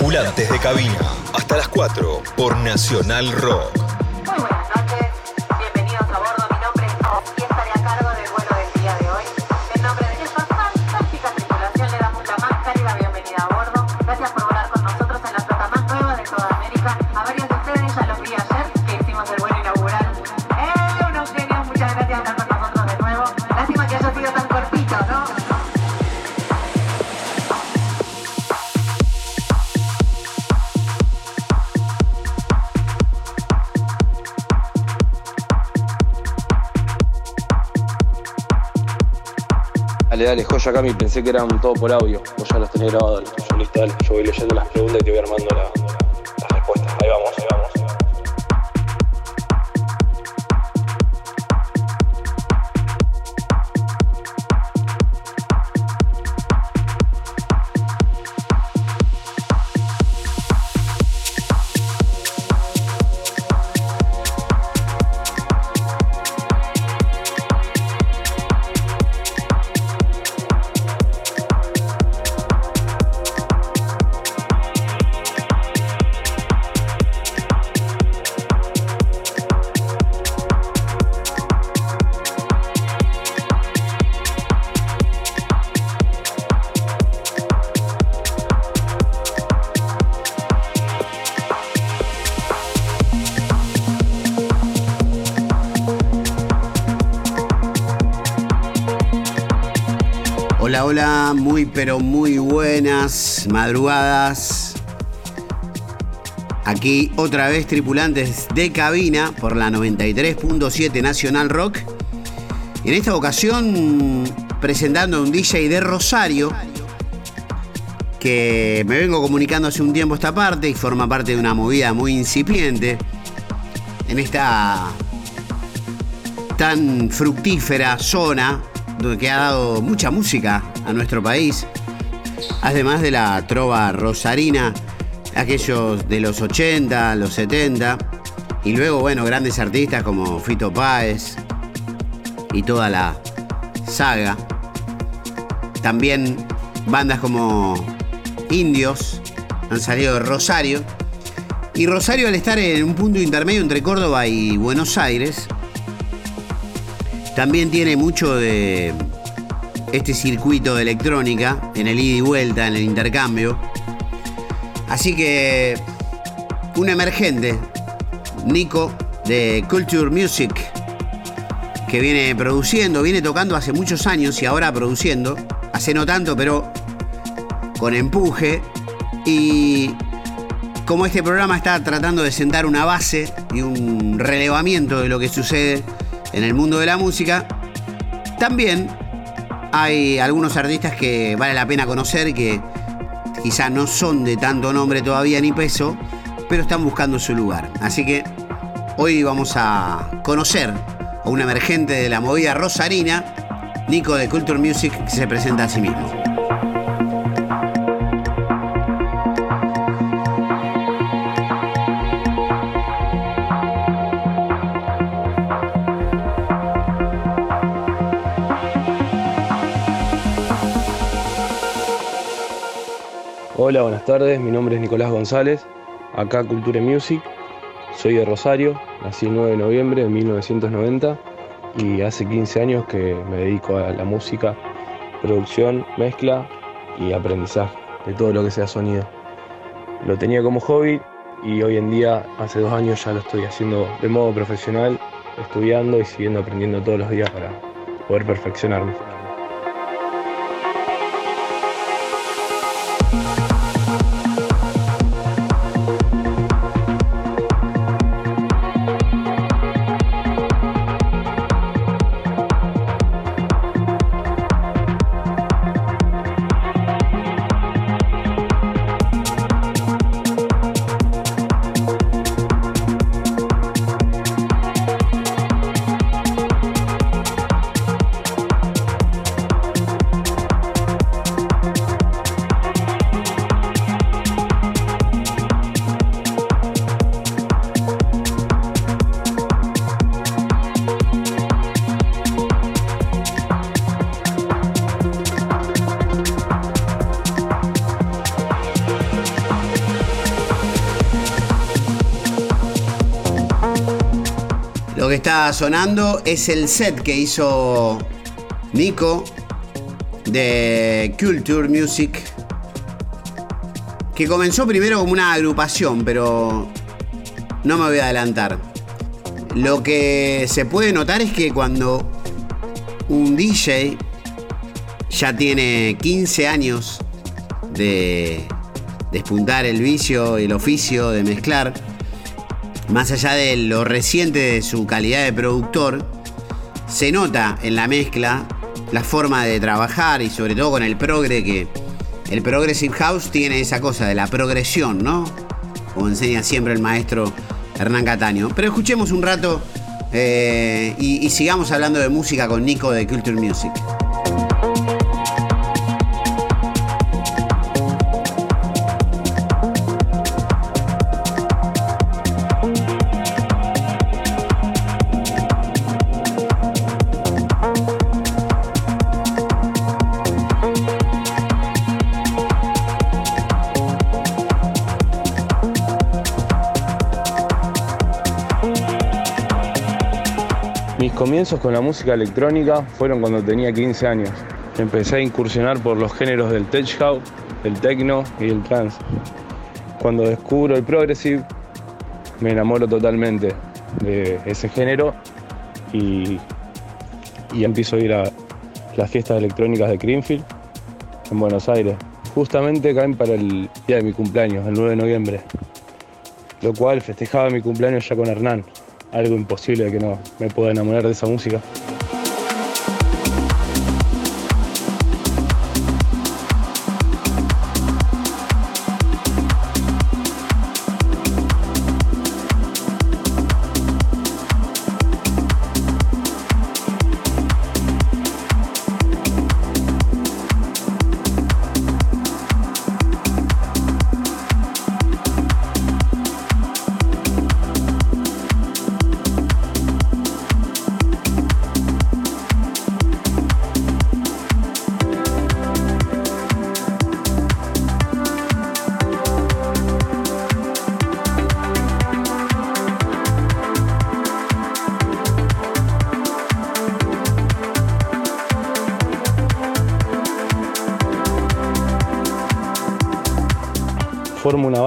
Tripulantes de cabina. Hasta las 4 por Nacional Rock. Dale, dale, joya Cami, pensé que eran todo por audio. Vos ya los tenés grabados, tuyos, listo. Yo voy leyendo las preguntas y te voy armando la- pero muy buenas madrugadas. Aquí otra vez tripulantes de cabina por la 93.7 Nacional Rock. En esta ocasión presentando a un DJ de Rosario que me vengo comunicando hace un tiempo esta parte y forma parte de una movida muy incipiente en esta tan fructífera zona donde ha dado mucha música a nuestro país, además de la trova rosarina, aquellos de los 80, los 70, y luego, bueno, grandes artistas como Fito Páez y toda la saga. También bandas como Indios han salido de Rosario. Y Rosario al estar en un punto intermedio entre Córdoba y Buenos Aires, también tiene mucho de este circuito de electrónica en el ida y vuelta, en el intercambio. Así que un emergente, Nico de Culture Music, que viene produciendo, viene tocando hace muchos años y ahora produciendo, hace no tanto, pero con empuje. Y como este programa está tratando de sentar una base y un relevamiento de lo que sucede en el mundo de la música, también hay algunos artistas que vale la pena conocer que quizá no son de tanto nombre todavía ni peso, pero están buscando su lugar. Así que hoy vamos a conocer a un emergente de la movida rosarina, Nico de Culture Music, que se presenta a sí mismo. Hola, buenas tardes, mi nombre es Nicolás González, acá Culture Music, soy de Rosario, nací el 9 de noviembre de 1990 y hace 15 años que me dedico a la música, producción, mezcla y aprendizaje de todo lo que sea sonido. Lo tenía como hobby y hoy en día, hace dos años ya lo estoy haciendo de modo profesional, estudiando y siguiendo aprendiendo todos los días para poder perfeccionarme. Sonando es el set que hizo Nico de Culture Music, que comenzó primero como una agrupación, pero no me voy a adelantar. Lo que se puede notar es que cuando un DJ ya tiene 15 años de despuntar el vicio el oficio de mezclar, más allá de lo reciente de su calidad de productor, se nota en la mezcla la forma de trabajar y sobre todo con el progre que el Progressive House tiene esa cosa de la progresión, ¿no? Como enseña siempre el maestro Hernán Cataño. Pero escuchemos un rato eh, y, y sigamos hablando de música con Nico de Culture Music. Comienzos con la música electrónica fueron cuando tenía 15 años. Empecé a incursionar por los géneros del tech house, el techno y el trance. Cuando descubro el progressive, me enamoro totalmente de ese género y, y empiezo a ir a las fiestas electrónicas de Greenfield en Buenos Aires. Justamente caen para el día de mi cumpleaños, el 9 de noviembre, lo cual festejaba mi cumpleaños ya con Hernán algo imposible de que no me pueda enamorar de esa música.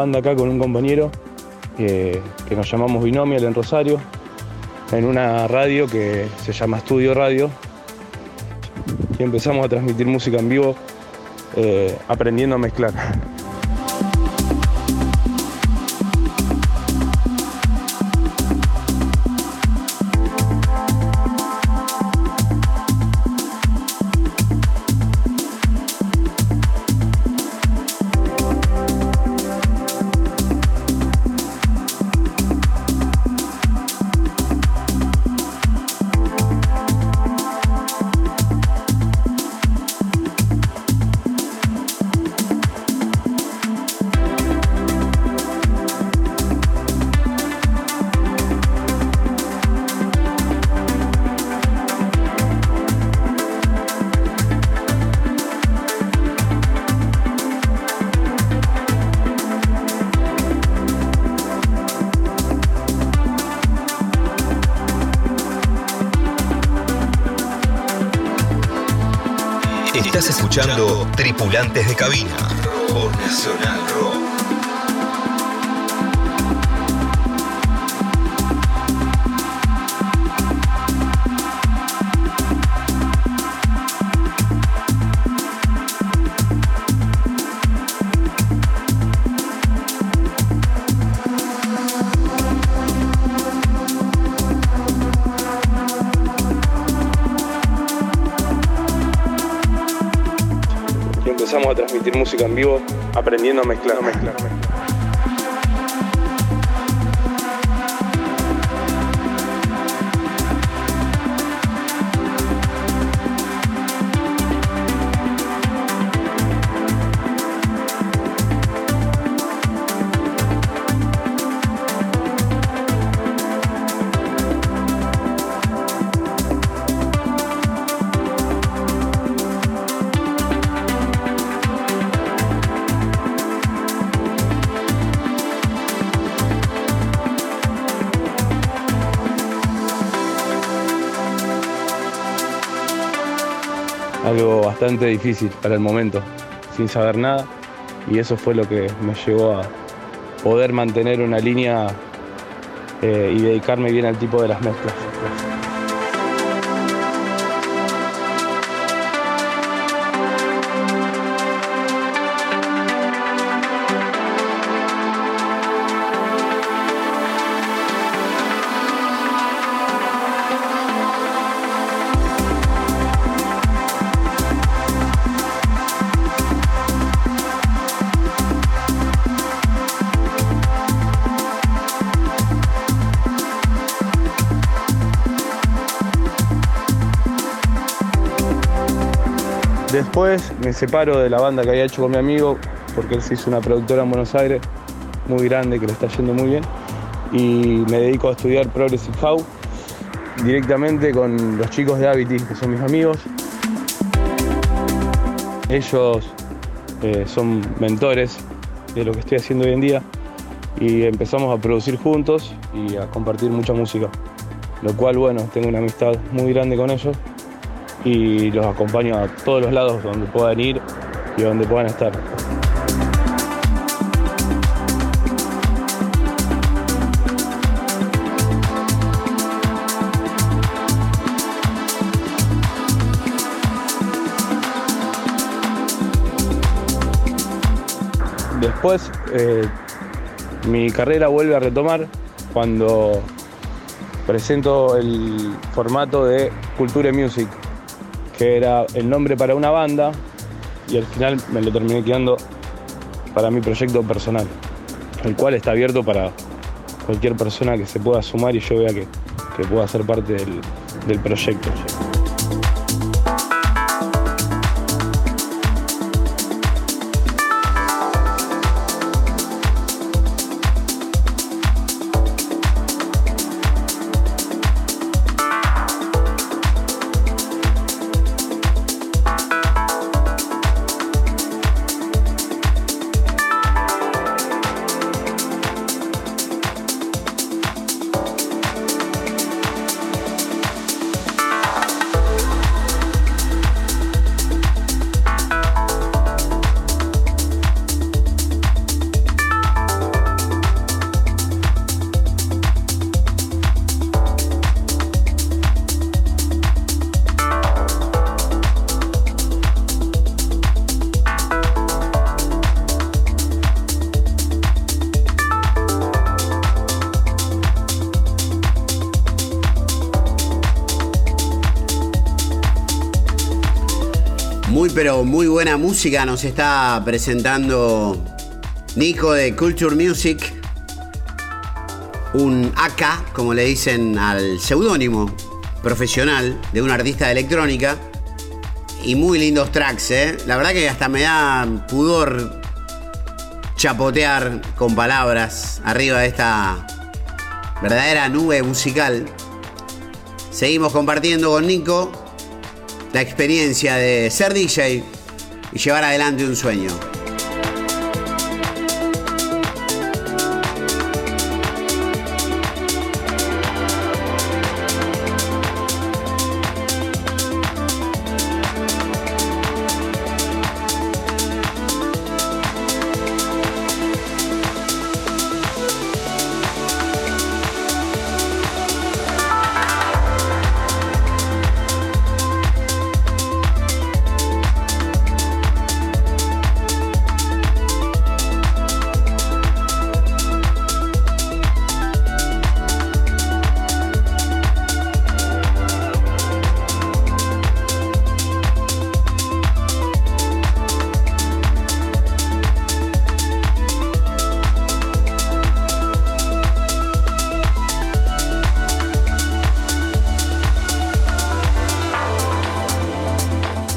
Banda acá con un compañero que, nos llamamos Binomial en Rosario, en una radio que se llama Estudio Radio. Y empezamos a transmitir música en vivo eh, aprendiendo a mezclar. De Cabina música en vivo aprendiendo a mezclar. mezclar, mezclar. Difícil para el momento, sin saber nada. Y eso fue lo que me llevó a poder mantener una línea eh, y dedicarme bien al tipo de las mezclas. Después me separo de la banda que había hecho con mi amigo porque él se hizo una productora en Buenos Aires muy grande que le está yendo muy bien y me dedico a estudiar Progressive House directamente con los chicos de Avity que son mis amigos. Ellos eh, son mentores de lo que estoy haciendo hoy en día y empezamos a producir juntos y a compartir mucha música, lo cual bueno, tengo una amistad muy grande con ellos y los acompaño a todos los lados donde puedan ir y donde puedan estar. Después eh, mi carrera vuelve a retomar cuando presento el formato de Culture Music, que era el nombre para una banda y al final me lo terminé quedando para mi proyecto personal, el cual está abierto para cualquier persona que se pueda sumar y yo vea que, que pueda ser parte del, del proyecto. Buena música nos está presentando Nico de Culture Music. Un AK, como le dicen al seudónimo profesional de un artista de electrónica. Y muy lindos tracks, ¿eh? La verdad que hasta me da pudor chapotear con palabras arriba de esta verdadera nube musical. Seguimos compartiendo con Nico la experiencia de ser DJ y llevar adelante un sueño.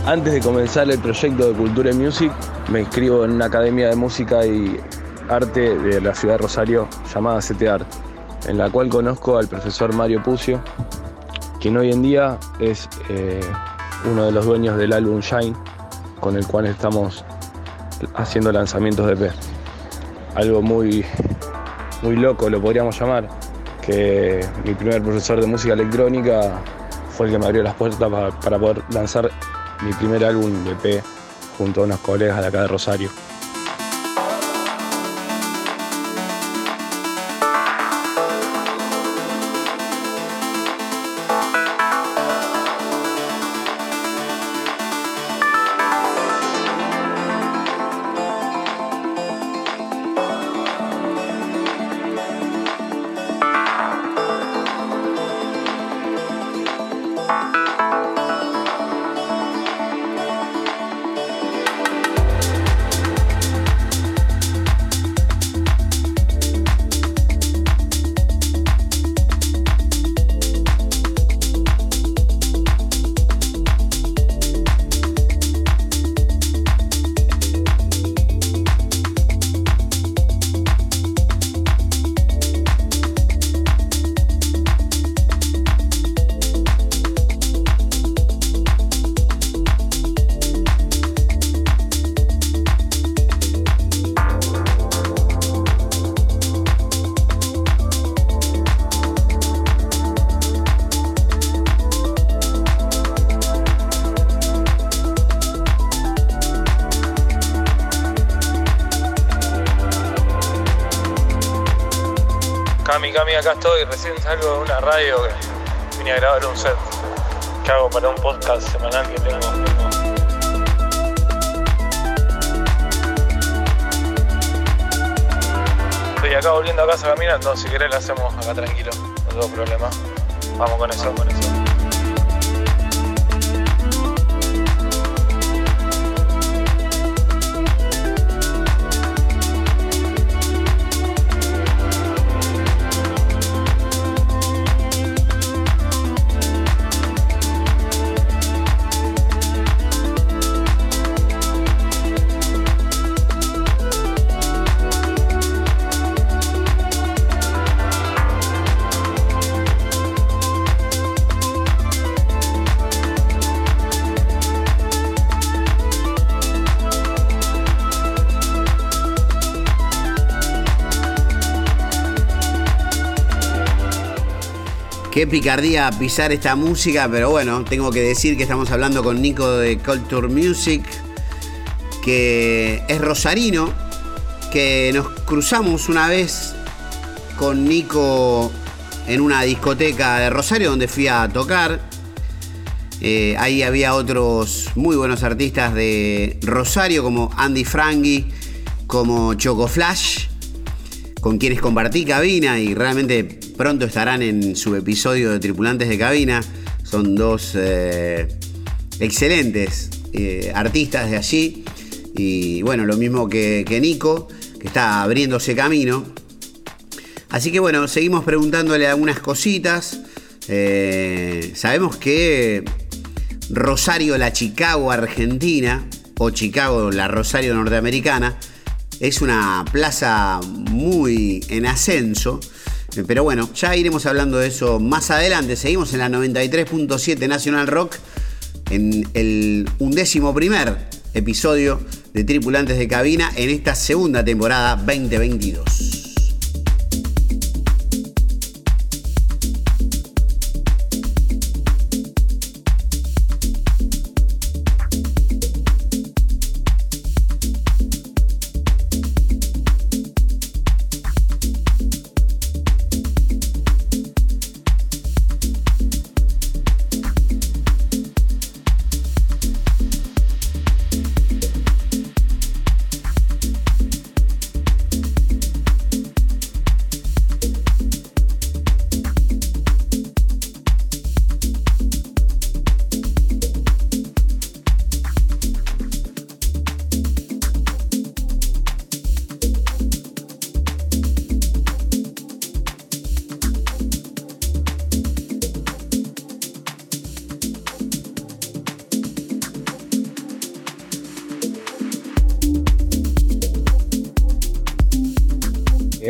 Antes de comenzar el proyecto de Cultura Music, me inscribo en una academia de música y arte de la ciudad de Rosario llamada CT Art, en la cual conozco al profesor Mario Pucio, quien hoy en día es eh, uno de los dueños del álbum Shine, con el cual estamos haciendo lanzamientos de EP. Algo muy, muy loco lo podríamos llamar, que mi primer profesor de música electrónica fue el que me abrió las puertas para poder lanzar mi primer álbum de EP junto a unos colegas de acá de Rosario. Cami, acá estoy, recién salgo de una radio que vine a grabar un set que hago para un podcast semanal que tengo. Estoy acá volviendo a casa caminando, si querés lo hacemos acá tranquilo, no tengo problema. Vamos con eso, con eso. Qué picardía pisar esta música, pero bueno, tengo que decir que estamos hablando con Nico de Culture Music, que es rosarino, que nos cruzamos una vez con Nico en una discoteca de Rosario donde fui a tocar. Eh, ahí había otros muy buenos artistas de Rosario como Andy Frangi, como Choco Flash, con quienes compartí cabina y realmente pronto estarán en su episodio de Tripulantes de Cabina. Son dos eh, excelentes eh, artistas de allí. Y bueno, lo mismo que, Nico, que está abriéndose camino. Así que bueno, seguimos preguntándole algunas cositas. Eh, sabemos que Rosario, la Chicago Argentina, o Chicago, la Rosario norteamericana, es una plaza muy en ascenso. Pero bueno, ya iremos hablando de eso más adelante. Seguimos en la 93.7 National Rock en el undécimo primer episodio de Tripulantes de Cabina en esta segunda temporada 2022.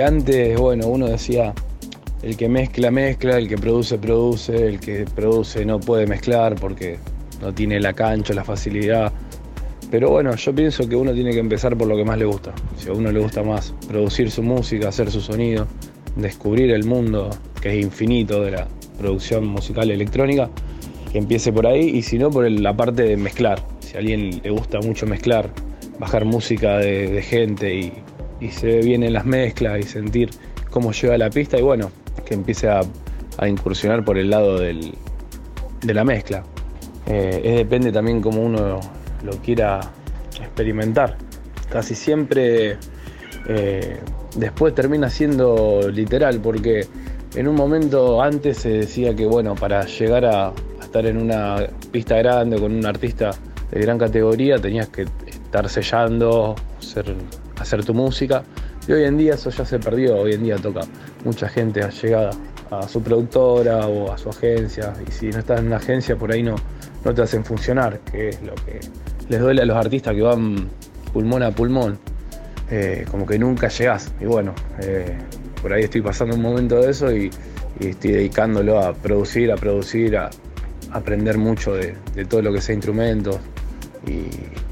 Antes, bueno, uno decía, el que mezcla, mezcla, el que produce, produce, el que produce no puede mezclar porque no tiene la cancha, la facilidad. Pero bueno, yo pienso que uno tiene que empezar por lo que más le gusta. Si a uno le gusta más producir su música, hacer su sonido, descubrir el mundo que es infinito de la producción musical electrónica, que empiece por ahí y si no por la parte de mezclar. Si a alguien le gusta mucho mezclar, bajar música de, de gente y, y se ve bien en las mezclas y sentir cómo lleva la pista y bueno, que empiece a, incursionar por el lado del- de la mezcla. Eh, es depende también cómo uno lo quiera experimentar. Casi siempre eh, después termina siendo literal porque en un momento antes se decía que bueno, para llegar a, a estar en una pista grande con un artista de gran categoría tenías que estar sellando, hacer, hacer tu música y hoy en día eso ya se perdió, hoy en día toca mucha gente allegada a su productora o a su agencia y si no estás en una agencia por ahí no, no te hacen funcionar, que es lo que les duele a los artistas que van pulmón a pulmón eh, como que nunca llegás. Y bueno, eh, por ahí estoy pasando un momento de eso y, estoy dedicándolo a producir, a producir, a, aprender mucho de, todo lo que sea instrumentos.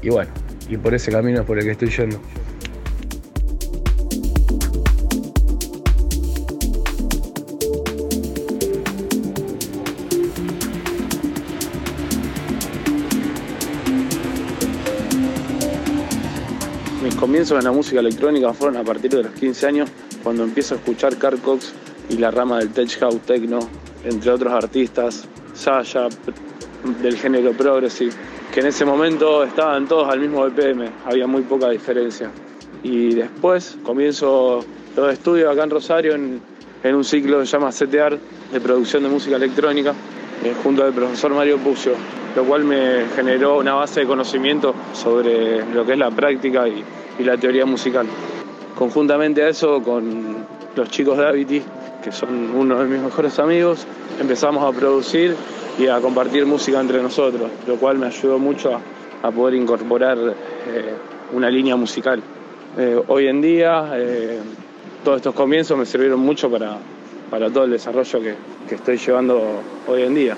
Y bueno, y por ese camino es por el que estoy yendo. Comienzos en la música electrónica fueron a partir de los 15 años, cuando empiezo a escuchar Carl Cox y la rama del Tech House Techno, entre otros artistas, Sasha, del género Progressive, que en ese momento estaban todos al mismo BPM, había muy poca diferencia. Y después comienzo los estudios acá en Rosario en, en un ciclo que se llama CTR, de producción de música electrónica, junto al profesor Mario Pucio, lo cual me generó una base de conocimiento sobre lo que es la práctica y, y la teoría musical. Conjuntamente a eso, con los chicos de Avity, que son uno de mis mejores amigos, empezamos a producir y a compartir música entre nosotros, lo cual me ayudó mucho a, a poder incorporar eh, una línea musical. Eh, hoy en día, eh, todos estos comienzos me sirvieron mucho para, para todo el desarrollo que, que estoy llevando hoy en día.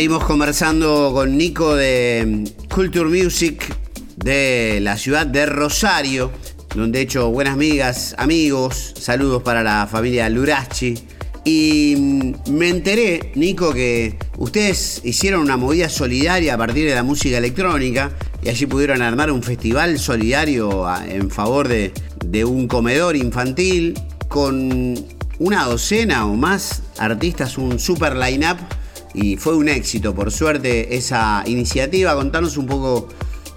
Seguimos conversando con Nico de Culture Music de la ciudad de Rosario, donde he hecho buenas amigas, amigos, saludos para la familia Lurachi. Y mm, me enteré, Nico, que ustedes hicieron una movida solidaria a partir de la música electrónica y allí pudieron armar un festival solidario en favor de, de un comedor infantil con una docena o más artistas, un super line-up y fue un éxito, por suerte, esa iniciativa. Contanos un poco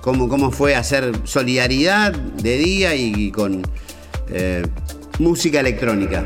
cómo, cómo fue hacer solidaridad de día y con eh, música electrónica.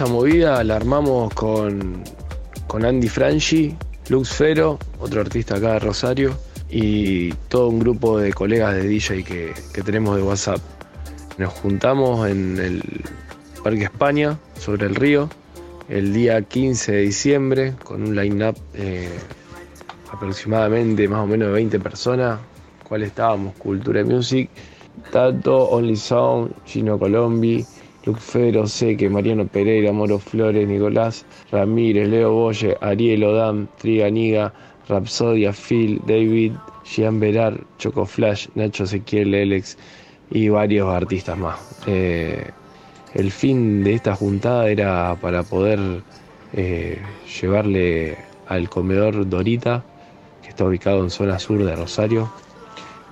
Esa movida la armamos con, con Andy Franchi, Lux Fero, otro artista acá de Rosario, y todo un grupo de colegas de DJ que, que tenemos de WhatsApp. Nos juntamos en el Parque España, sobre el río, el día 15 de diciembre, con un line-up eh, aproximadamente más o menos de 20 personas, cual estábamos Cultura Music, Tato, Only Sound, Gino Colombi Luke Federo, Seque, Mariano Pereira, Moro Flores, Nicolás Ramírez, Leo Boye, Ariel Odam, Triganiga, Rapsodia, Phil, David, Gian Choco Flash, Nacho Ezequiel, Alex y varios artistas más. Eh, el fin de esta juntada era para poder eh, llevarle al comedor Dorita, que está ubicado en zona sur de Rosario,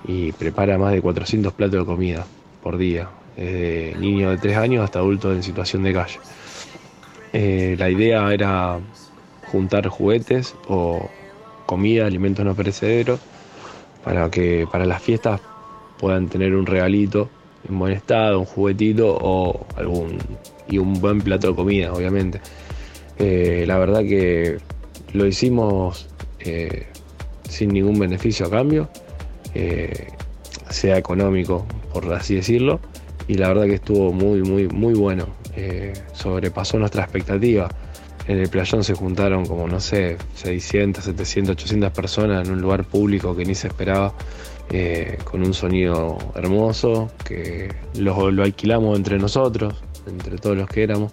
y prepara más de 400 platos de comida por día, desde niños de 3 años hasta adultos en situación de calle. Eh, la idea era juntar juguetes o comida, alimentos no perecederos, para que para las fiestas puedan tener un regalito en buen estado, un juguetito o algún y un buen plato de comida, obviamente. Eh, la verdad que lo hicimos eh, sin ningún beneficio a cambio, eh, sea económico, por así decirlo, y la verdad que estuvo muy, muy, muy bueno. sobrepasó nuestra expectativa. En el playón se juntaron como, no sé, 600, 700, 800 personas en un lugar público que ni se esperaba. Eh, con un sonido hermoso, que lo, lo, alquilamos entre nosotros, entre todos los que éramos.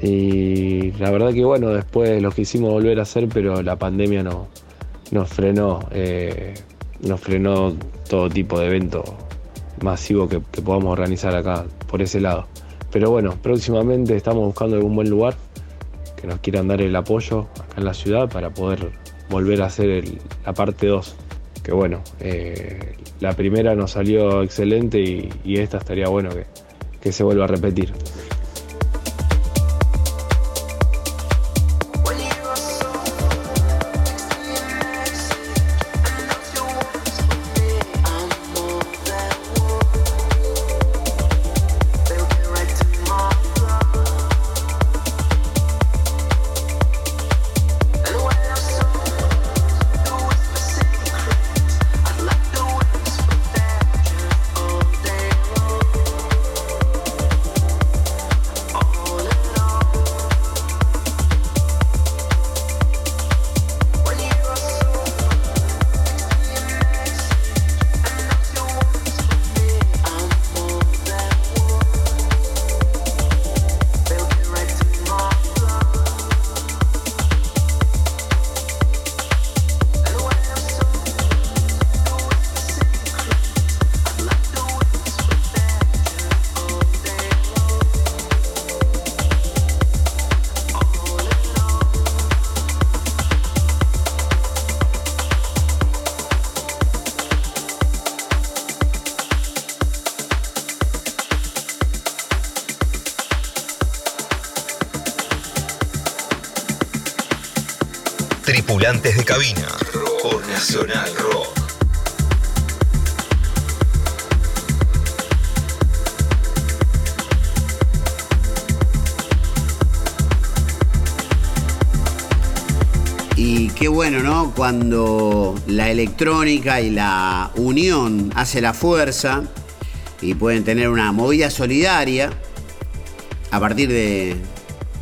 Y la verdad que bueno, después lo quisimos volver a hacer, pero la pandemia no, nos frenó, eh, nos frenó todo tipo de evento masivo que, podamos organizar acá por ese lado. Pero bueno, próximamente estamos buscando algún buen lugar que nos quieran dar el apoyo acá en la ciudad para poder volver a hacer la parte 2 que bueno, eh, la primera nos salió excelente y, esta estaría bueno que se vuelva a repetir. Cuando la electrónica y la unión hace la fuerza y pueden tener una movida solidaria a partir de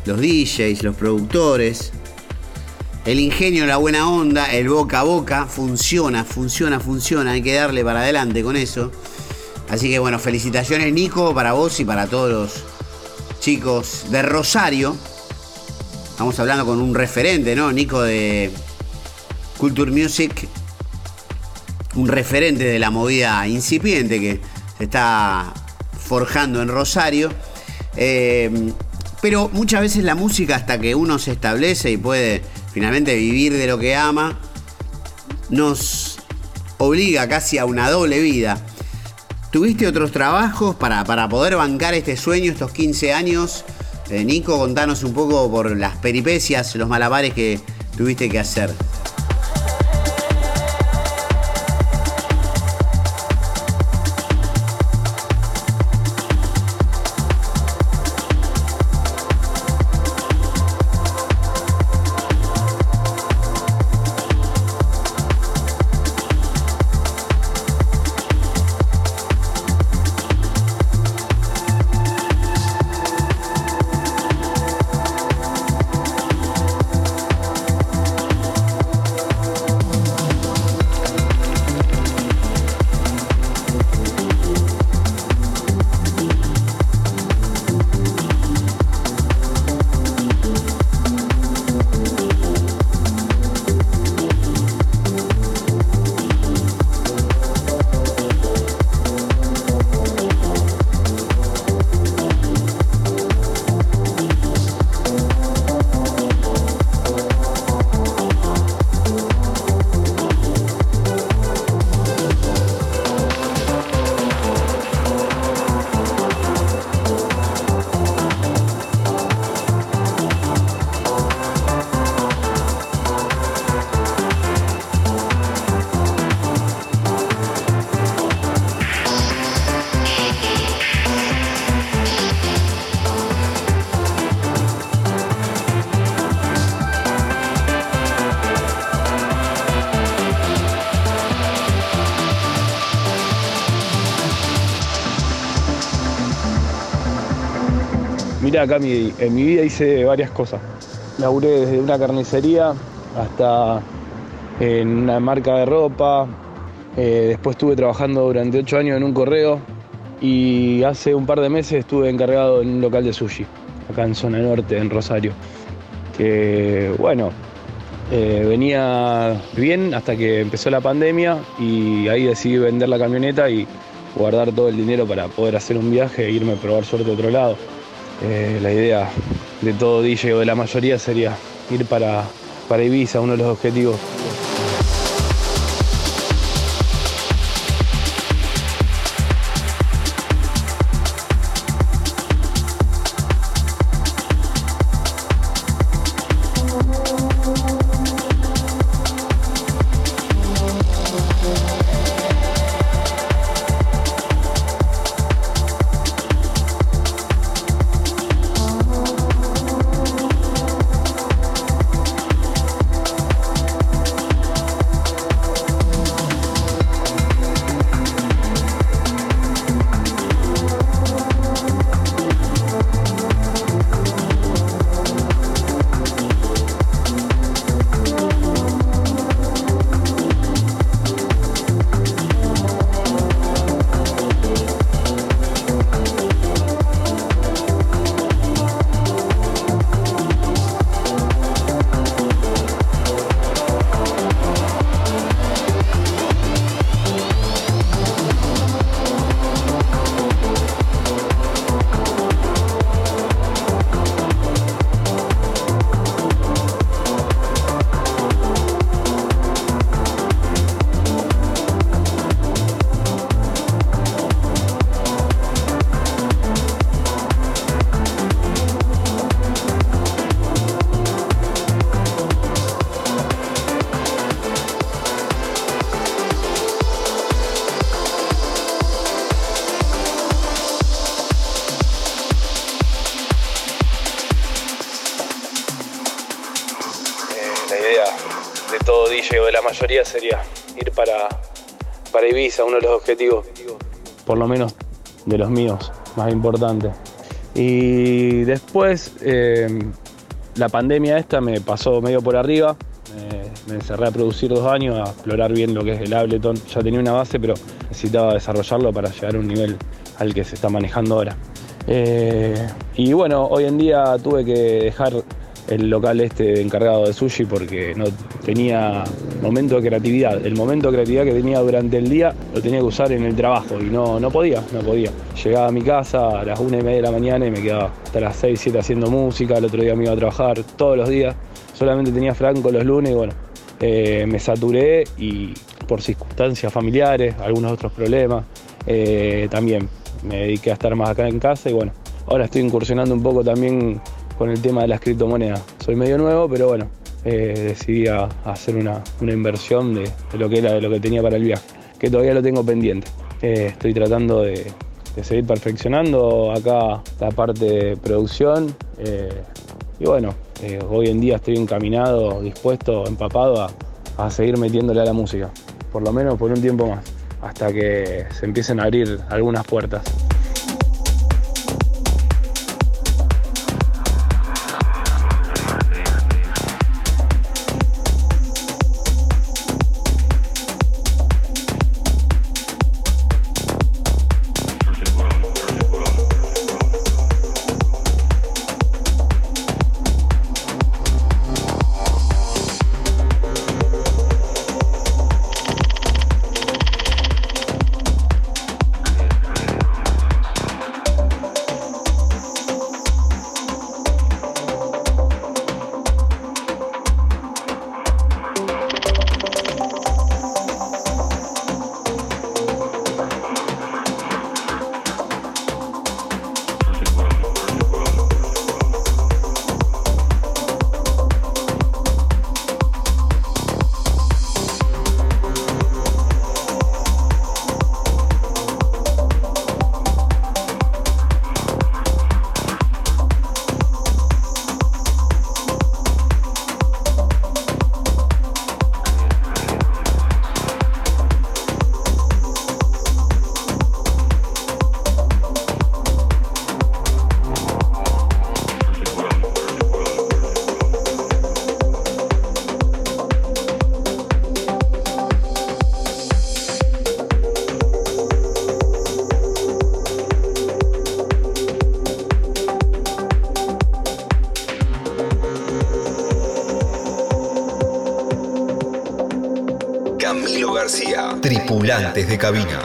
los DJs, los productores, el ingenio, la buena onda, el boca a boca, funciona, funciona, funciona. Hay que darle para adelante con eso. Así que bueno, felicitaciones Nico para vos y para todos los chicos de Rosario. Estamos hablando con un referente, ¿no? Nico de Culture Music. Un referente de la movida incipiente que se está forjando en Rosario. Eh, pero muchas veces la música hasta que uno se establece y puede finalmente vivir de lo que ama, nos obliga casi a una doble vida. ¿Tuviste otros trabajos para, para poder bancar este sueño, estos 15 años? Eh, Nico, contanos un poco por las peripecias, los malabares que tuviste que hacer. Mirá, Cami, en mi vida hice varias cosas. Laburé desde una carnicería hasta en una marca de ropa. Eh, después estuve trabajando durante ocho años en un correo y hace un par de meses estuve encargado en un local de sushi, acá en zona norte, en Rosario. Que bueno, eh, venía bien hasta que empezó la pandemia y ahí decidí vender la camioneta y guardar todo el dinero para poder hacer un viaje e irme a probar suerte a otro lado. Eh, la idea de todo DJ o de la mayoría sería ir para, para Ibiza, uno de los objetivos. Mayoría sería ir para, para Ibiza, uno de los objetivos, por lo menos de los míos, más importantes. Y después eh, la pandemia esta me pasó medio por arriba, me encerré a producir dos años, a explorar bien lo que es el Ableton. Ya tenía una base, pero necesitaba desarrollarlo para llegar a un nivel al que se está manejando ahora. Eh, y bueno, hoy en día tuve que dejar el local este encargado de sushi porque no tenía momento de creatividad. El momento de creatividad que tenía durante el día lo tenía que usar en el trabajo y no, no podía, no podía. Llegaba a mi casa a las una y media de la mañana y me quedaba hasta las 6, 7 haciendo música, el otro día me iba a trabajar todos los días. Solamente tenía franco los lunes y bueno, eh, me saturé y por circunstancias familiares, algunos otros problemas, eh, también me dediqué a estar más acá en casa y bueno, ahora estoy incursionando un poco también con el tema de las criptomonedas. Soy medio nuevo, pero bueno, eh, decidí hacer una, inversión de, lo que tenía para el viaje, que todavía lo tengo pendiente. Eh, estoy tratando de, seguir perfeccionando acá la parte de producción eh, y bueno, hoy en día estoy encaminado, dispuesto, empapado a, a seguir metiéndole a la música, por lo menos por un tiempo más, hasta que se empiecen a abrir algunas puertas. Tripulantes de cabina.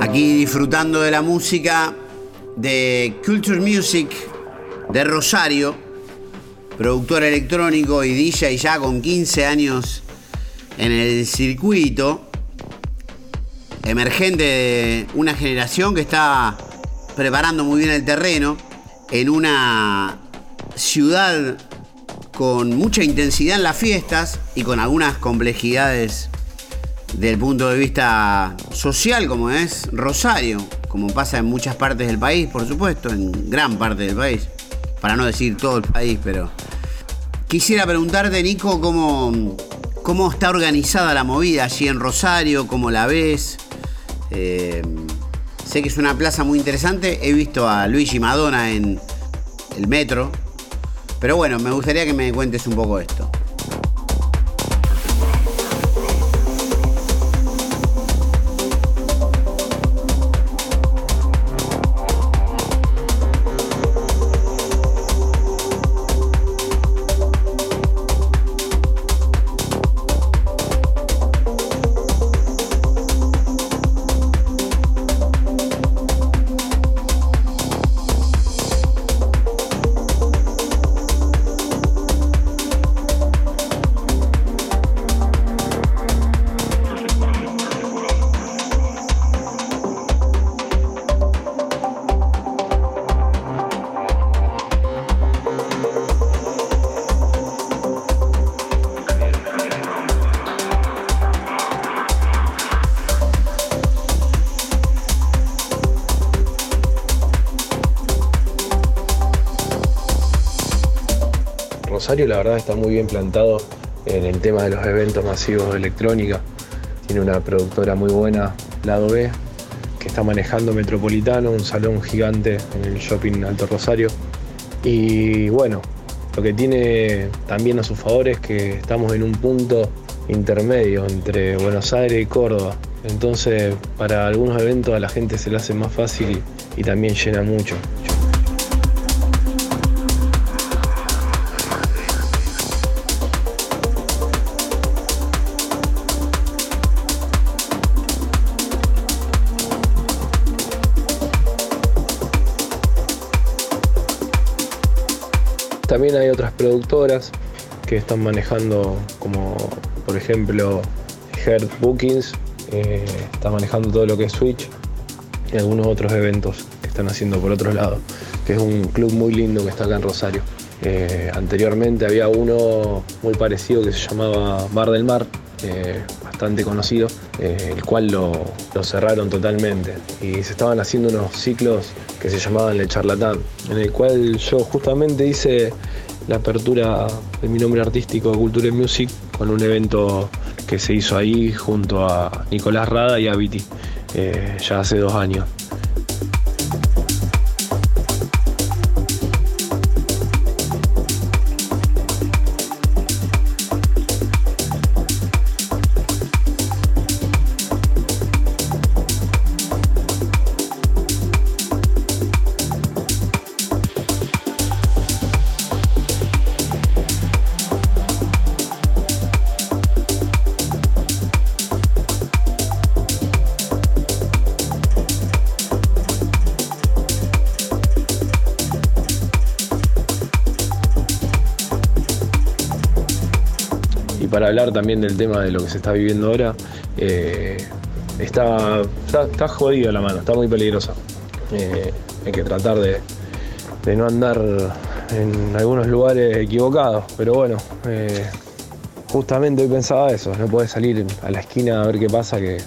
Aquí disfrutando de la música de Culture Music de Rosario, productor electrónico y DJ ya con 15 años en el circuito, emergente de una generación que está preparando muy bien el terreno en una ciudad con mucha intensidad en las fiestas y con algunas complejidades del punto de vista social como es Rosario, como pasa en muchas partes del país, por supuesto, en gran parte del país, para no decir todo el país, pero quisiera preguntarte, Nico, cómo, cómo está organizada la movida allí en Rosario, cómo la ves. Eh, sé que es una plaza muy interesante, he visto a Luigi Madonna en el metro, pero bueno, me gustaría que me cuentes un poco esto. La verdad está muy bien plantado en el tema de los eventos masivos de electrónica. Tiene una productora muy buena, Lado B, que está manejando Metropolitano, un salón gigante en el shopping Alto Rosario. Y bueno, lo que tiene también a su favor es que estamos en un punto intermedio entre Buenos Aires y Córdoba. Entonces, para algunos eventos a la gente se le hace más fácil y también llena mucho. Productoras que están manejando, como por ejemplo Heart Bookings, eh, está manejando todo lo que es Switch y algunos otros eventos que están haciendo por otro lado, que es un club muy lindo que está acá en Rosario. Eh, anteriormente había uno muy parecido que se llamaba Bar del Mar, eh, bastante conocido, eh, el cual lo, lo cerraron totalmente y se estaban haciendo unos ciclos que se llamaban El Charlatán, en el cual yo justamente hice la apertura de mi nombre artístico Culture Music con un evento que se hizo ahí junto a Nicolás Rada y a Viti, eh, ya hace dos años. Hablar también del tema de lo que se está viviendo ahora, eh, está, está, está jodida la mano, está muy peligrosa. Eh, hay que tratar de, de no andar en algunos lugares equivocados, pero bueno, eh, justamente hoy pensaba eso, no puedes salir a la esquina a ver qué pasa, que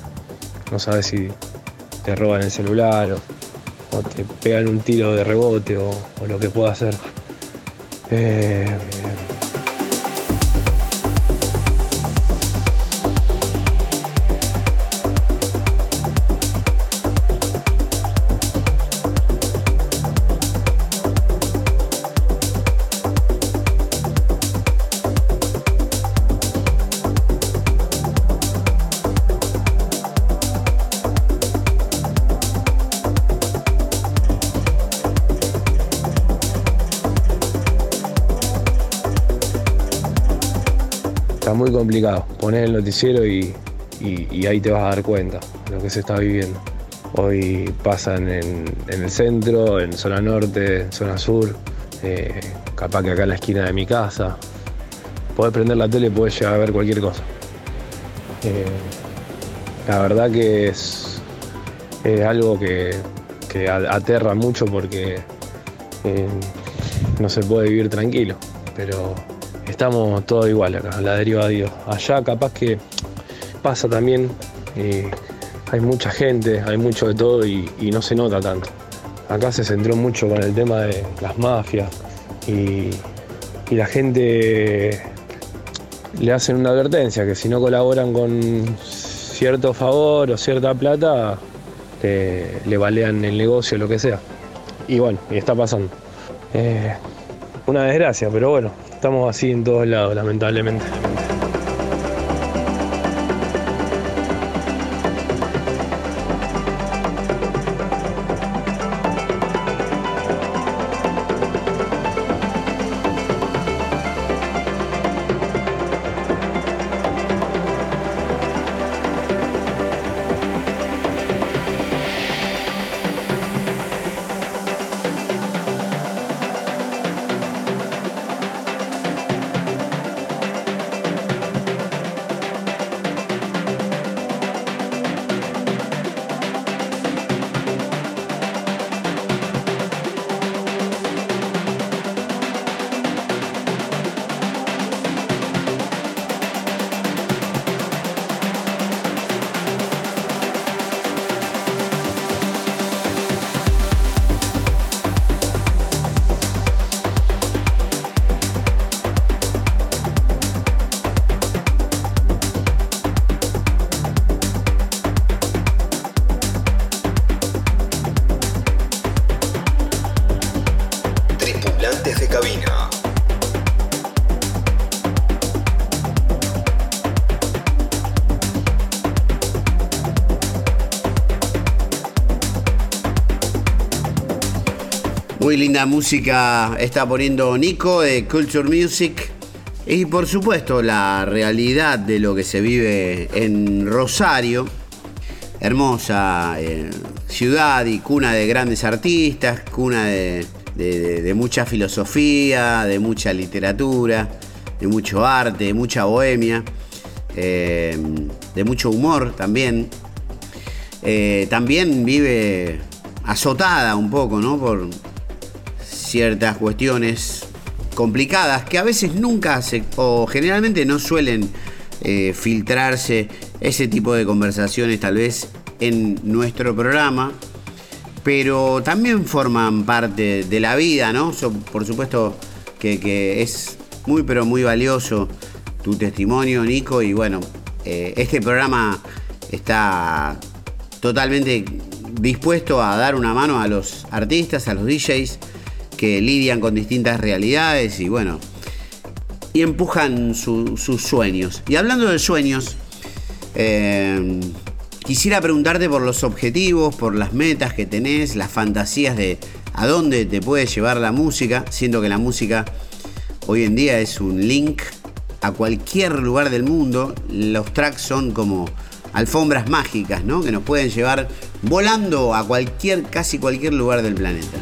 no sabes si te roban el celular o, te pegan un tiro de rebote o, lo que pueda hacer. Complicado. Poner el noticiero y, ahí te vas a dar cuenta de lo que se está viviendo. Hoy pasan en, el centro, en zona norte, en zona sur, eh, capaz que acá en la esquina de mi casa. Podés prender la tele y podés llegar a ver cualquier cosa. Eh, la verdad que es, algo que, aterra mucho porque eh, no se puede vivir tranquilo, pero estamos todos igual acá, la deriva de Dios. Allá capaz que pasa también, eh, hay mucha gente, hay mucho de todo y, no se nota tanto. Acá se centró mucho con el tema de las mafias y, la gente le hacen una advertencia que si no colaboran con cierto favor o cierta plata, le balean el negocio, lo que sea. Y bueno, y está pasando. Eh, una desgracia, pero bueno, estamos así en todos lados, lamentablemente. Muy linda música está poniendo Nico de Culture Music. Y por supuesto la realidad de lo que se vive en Rosario. Hermosa eh, ciudad y cuna de grandes artistas, cuna de, mucha filosofía, de mucha literatura, de mucho arte, de mucha bohemia, eh, de mucho humor también. Eh, también vive azotada un poco, ¿no? Ciertas cuestiones complicadas que a veces nunca se, o generalmente no suelen eh, filtrarse ese tipo de conversaciones tal vez en nuestro programa, pero también forman parte de la vida, ¿no? por supuesto que, es muy pero muy valioso tu testimonio, Nico, y bueno, eh, este programa está totalmente dispuesto a dar una mano a los artistas, a los DJs, que lidian con distintas realidades y bueno, y empujan sus sueños. Y hablando de sueños, eh, quisiera preguntarte por los objetivos, por las metas que tenés, las fantasías de a dónde te puede llevar la música, siendo que la música hoy en día es un link a cualquier lugar del mundo. Los tracks son como alfombras mágicas, ¿no? Que nos pueden llevar volando a cualquier, casi cualquier lugar del planeta.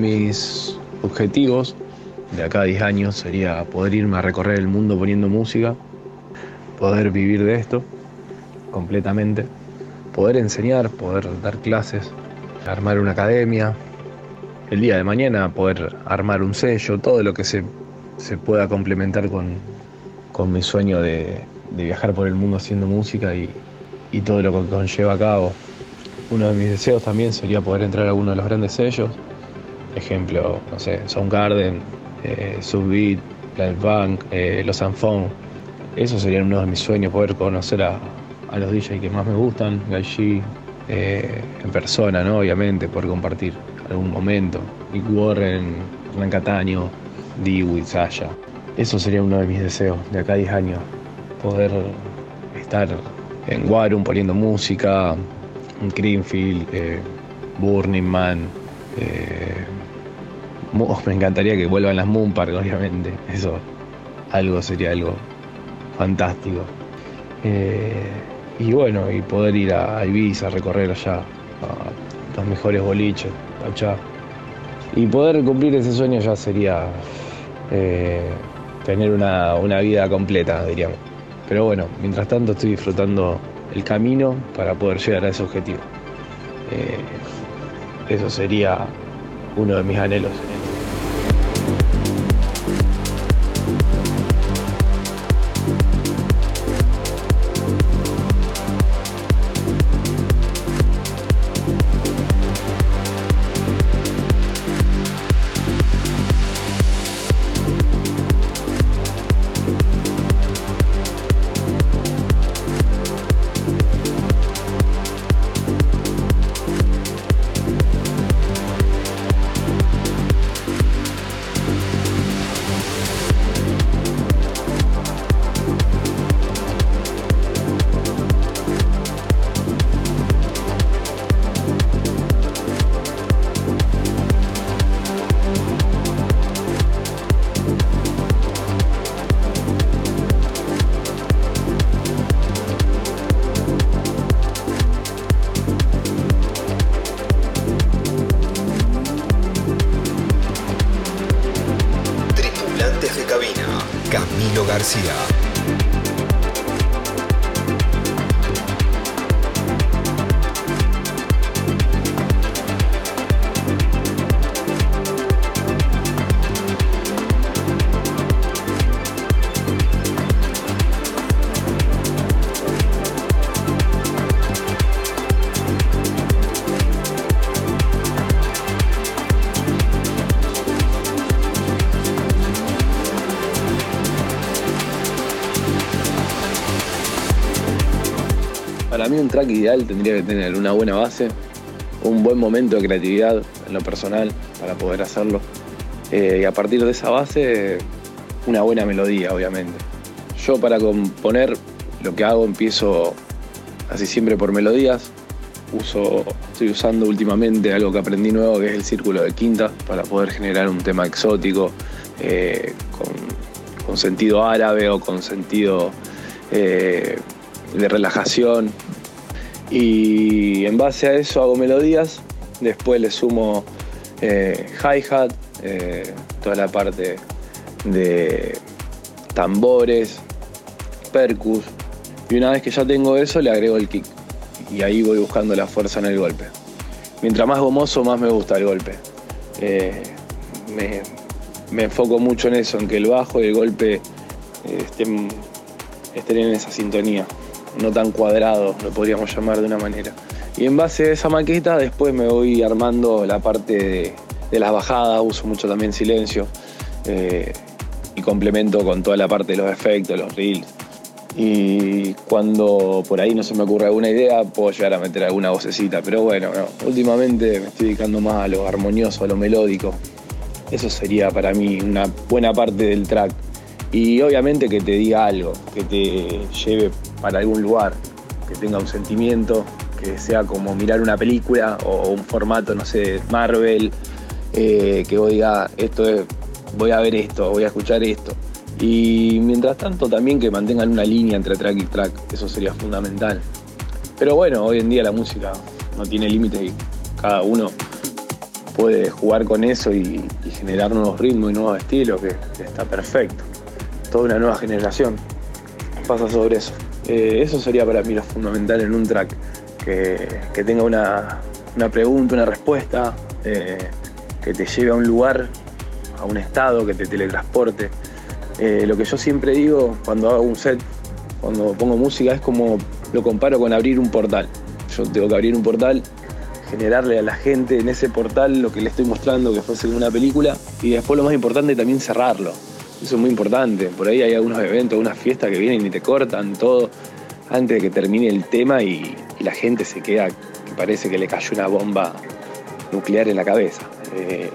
Mis objetivos de acá a 10 años sería poder irme a recorrer el mundo poniendo música, poder vivir de esto completamente, poder enseñar, poder dar clases, armar una academia, el día de mañana poder armar un sello, todo lo que se, se pueda complementar con, con mi sueño de, de viajar por el mundo haciendo música y, y todo lo que conlleva a cabo. Uno de mis deseos también sería poder entrar a uno de los grandes sellos. Ejemplo, no sé, Soundgarden, eh, Subbeat, Planet Punk, eh, Los Anfon. Eso sería uno de mis sueños, poder conocer a, a los DJs que más me gustan, Gaiji, eh, en persona, ¿no? Obviamente, poder compartir algún momento. Nick Warren, Hernán Cataño, Dewey, Sasha. Eso sería uno de mis deseos de acá a 10 años. Poder estar en Warum poniendo música, en Greenfield, eh, Burning Man. eh, me encantaría que vuelvan las Moon Park, obviamente. Eso, algo sería algo fantástico. Eh, y bueno, y poder ir a Ibiza, recorrer allá a los mejores boliches, allá. Y poder cumplir ese sueño ya sería eh, tener una, una vida completa, diríamos. Pero bueno, mientras tanto estoy disfrutando el camino para poder llegar a ese objetivo. Eh, eso sería uno de mis anhelos. Para mí un track ideal tendría que tener una buena base, un buen momento de creatividad en lo personal para poder hacerlo. Eh, y a partir de esa base, una buena melodía, obviamente. Yo para componer lo que hago empiezo casi siempre por melodías. Uso, estoy usando últimamente algo que aprendí nuevo que es el círculo de quintas para poder generar un tema exótico eh, con, con sentido árabe o con sentido eh, de relajación. Y en base a eso hago melodías, después le sumo eh, hi-hat, eh, toda la parte de tambores, percus, y una vez que ya tengo eso le agrego el kick. Y ahí voy buscando la fuerza en el golpe. Mientras más gomoso, más me gusta el golpe. Eh, me, me enfoco mucho en eso, en que el bajo y el golpe estén, estén en esa sintonía, no tan cuadrado, lo podríamos llamar de una manera. Y en base a esa maqueta, después me voy armando la parte de, las bajadas, uso mucho también silencio eh, y complemento con toda la parte de los efectos, los reels. Y cuando por ahí no se me ocurre alguna idea, puedo llegar a meter alguna vocecita. Pero bueno, no, últimamente me estoy dedicando más a lo armonioso, a lo melódico. Eso sería para mí una buena parte del track. Y obviamente que te diga algo, que te lleve para algún lugar, que tenga un sentimiento, que sea como mirar una película o un formato, no sé, Marvel, eh, que vos digas, esto es, voy a ver esto, voy a escuchar esto. Y mientras tanto también que mantengan una línea entre track y track, eso sería fundamental. Pero bueno, hoy en día la música no tiene límites y cada uno puede jugar con eso y, generar nuevos ritmos y nuevos estilos, que está perfecto. Toda una nueva generación pasa sobre eso. Eh, eso sería para mí lo fundamental en un track, que, tenga una, una pregunta, una respuesta, eh, que te lleve a un lugar, a un estado, que te teletransporte. Eh, lo que yo siempre digo cuando hago un set, cuando pongo música, es como lo comparo con abrir un portal. Yo tengo que abrir un portal, generarle a la gente en ese portal lo que le estoy mostrando, que fuese una película, y después lo más importante también cerrarlo. Eso es muy importante. Por ahí hay algunos eventos, algunas fiestas que vienen y te cortan todo antes de que termine el tema y, la gente se queda que parece que le cayó una bomba nuclear en la cabeza. Eh,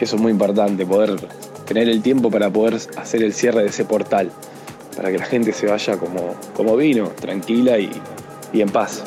eso es muy importante, poder tener el tiempo para poder hacer el cierre de ese portal, para que la gente se vaya como, como vino, tranquila y, y en paz.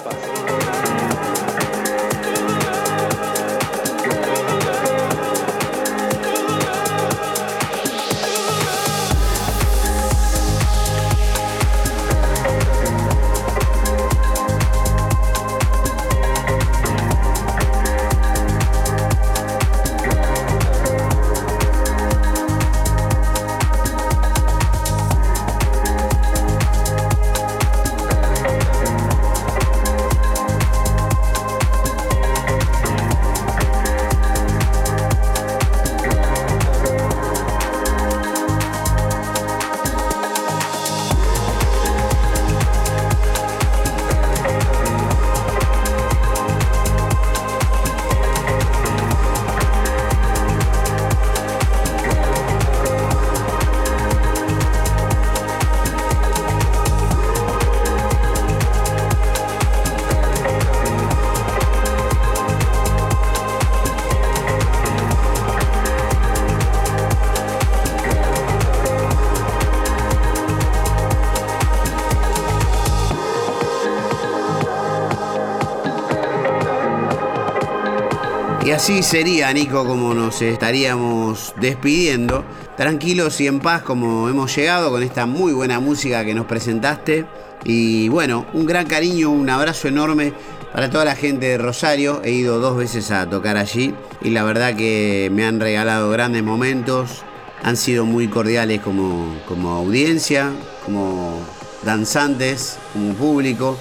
Así sería, Nico, como nos estaríamos despidiendo. Tranquilos y en paz como hemos llegado con esta muy buena música que nos presentaste. Y bueno, un gran cariño, un abrazo enorme para toda la gente de Rosario. He ido dos veces a tocar allí y la verdad que me han regalado grandes momentos. Han sido muy cordiales como, como audiencia, como danzantes, como público.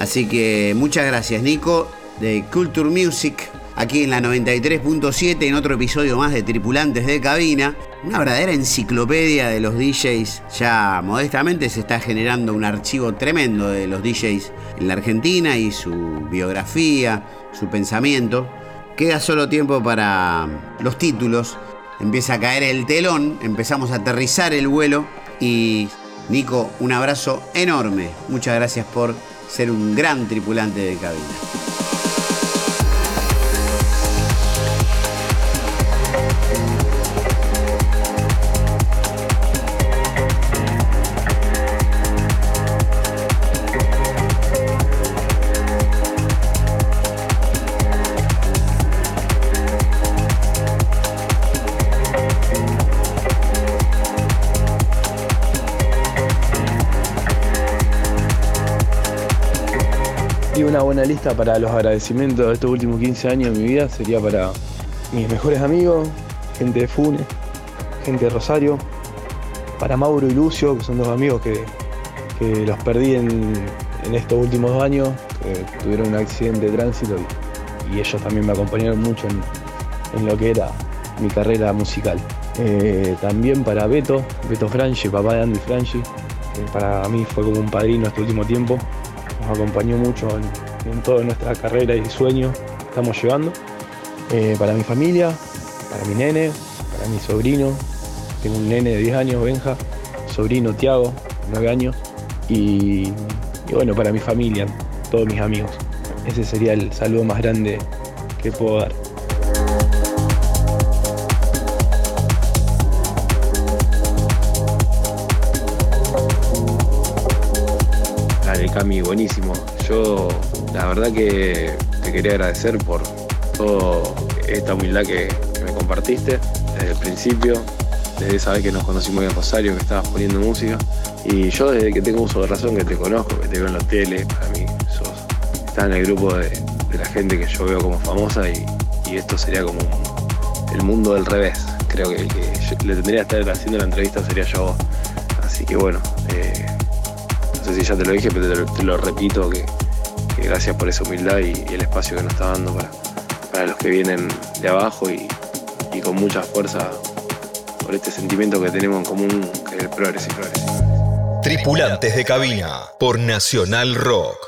Así que muchas gracias, Nico, de Culture Music aquí en la 93.7 en otro episodio más de Tripulantes de Cabina. Una verdadera enciclopedia de los DJs. Ya modestamente se está generando un archivo tremendo de los DJs en la Argentina y su biografía, su pensamiento. Queda solo tiempo para los títulos. Empieza a caer el telón, empezamos a aterrizar el vuelo y Nico, un abrazo enorme. Muchas gracias por ser un gran tripulante de cabina. Y una buena lista para los agradecimientos de estos últimos 15 años de mi vida sería para mis mejores amigos, gente de Funes, gente de Rosario, para Mauro y Lucio, que son dos amigos que, que los perdí en, en estos últimos años, tuvieron un accidente de tránsito y, ellos también me acompañaron mucho en, en lo que era mi carrera musical. Eh, también para Beto, Beto Franchi, papá de Andy Franchi, para mí fue como un padrino este último tiempo nos acompañó mucho en, en toda nuestra carrera y sueño que estamos llevando. Eh, para mi familia, para mi nene, para mi sobrino, tengo un nene de 10 años, Benja, sobrino Tiago, 9 años, y, y bueno, para mi familia, todos mis amigos. Ese sería el saludo más grande que puedo dar. Cami, buenísimo. Yo, la verdad que te quería agradecer por toda esta humildad que, me compartiste desde el principio, desde esa vez que nos conocimos en Rosario, que estabas poniendo música. Y yo desde que tengo uso de razón, que te conozco, que te veo en la tele, para mí sos, estás en el grupo de, la gente que yo veo como famosa y, esto sería como el mundo del revés. Creo que el que le tendría que estar haciendo la entrevista sería yo. Así que bueno, eh, si ya te lo dije, pero te lo, repito que, gracias por esa humildad y, y el espacio que nos está dando para, para los que vienen de abajo y, y con mucha fuerza por este sentimiento que tenemos en común, que es el progreso y progreso. Tripulantes de cabina por Nacional Rock.